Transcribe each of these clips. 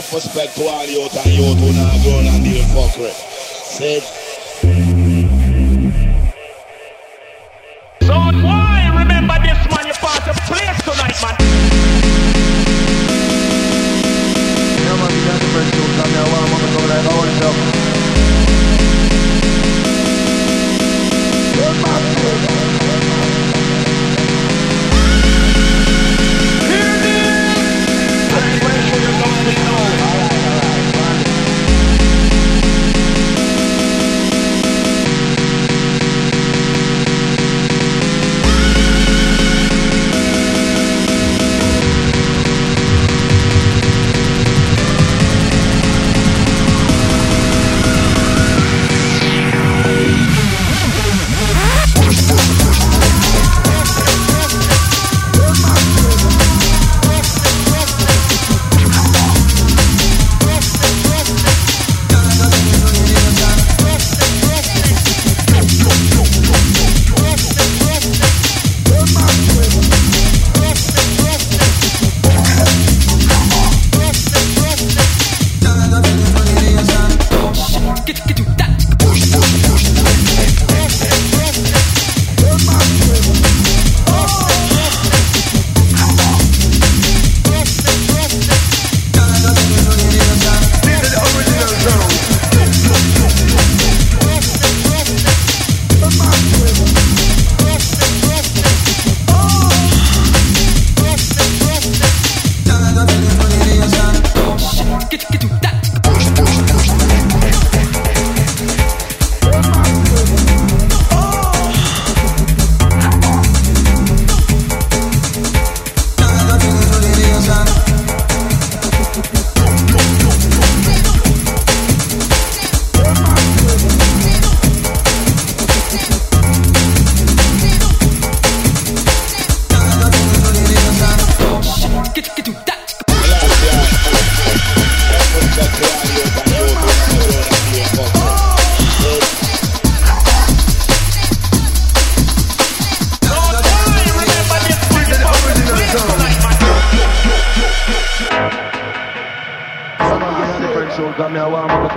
enough respect to all youth and do who now and deal. Said. So why remember this man you part the place tonight, man?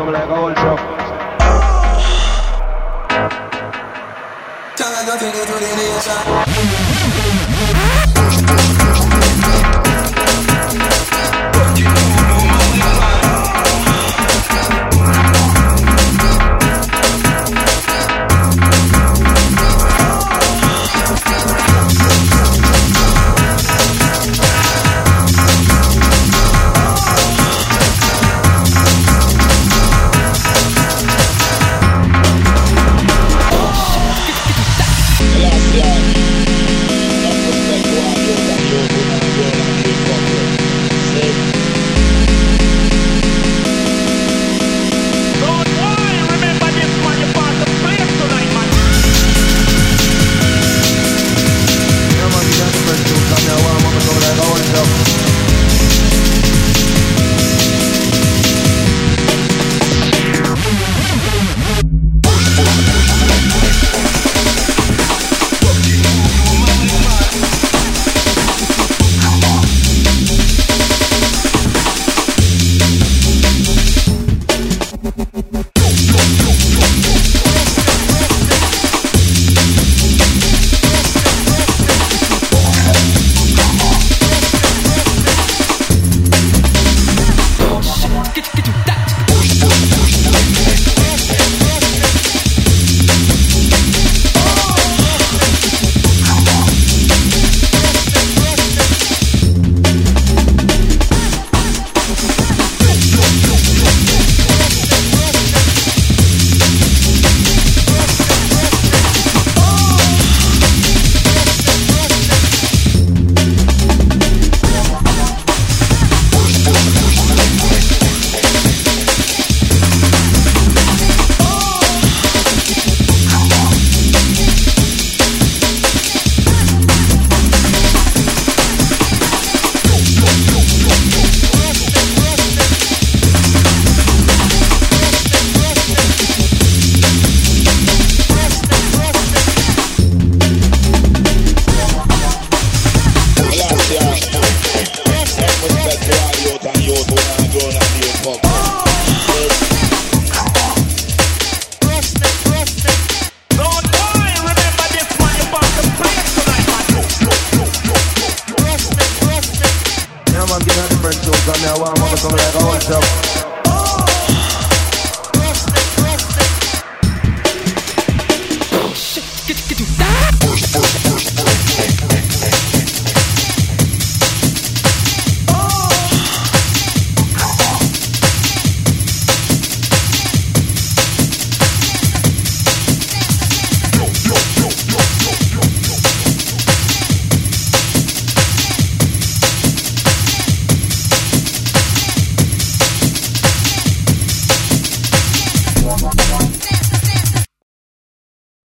come like a whole truck. Tell me nothing to the nation.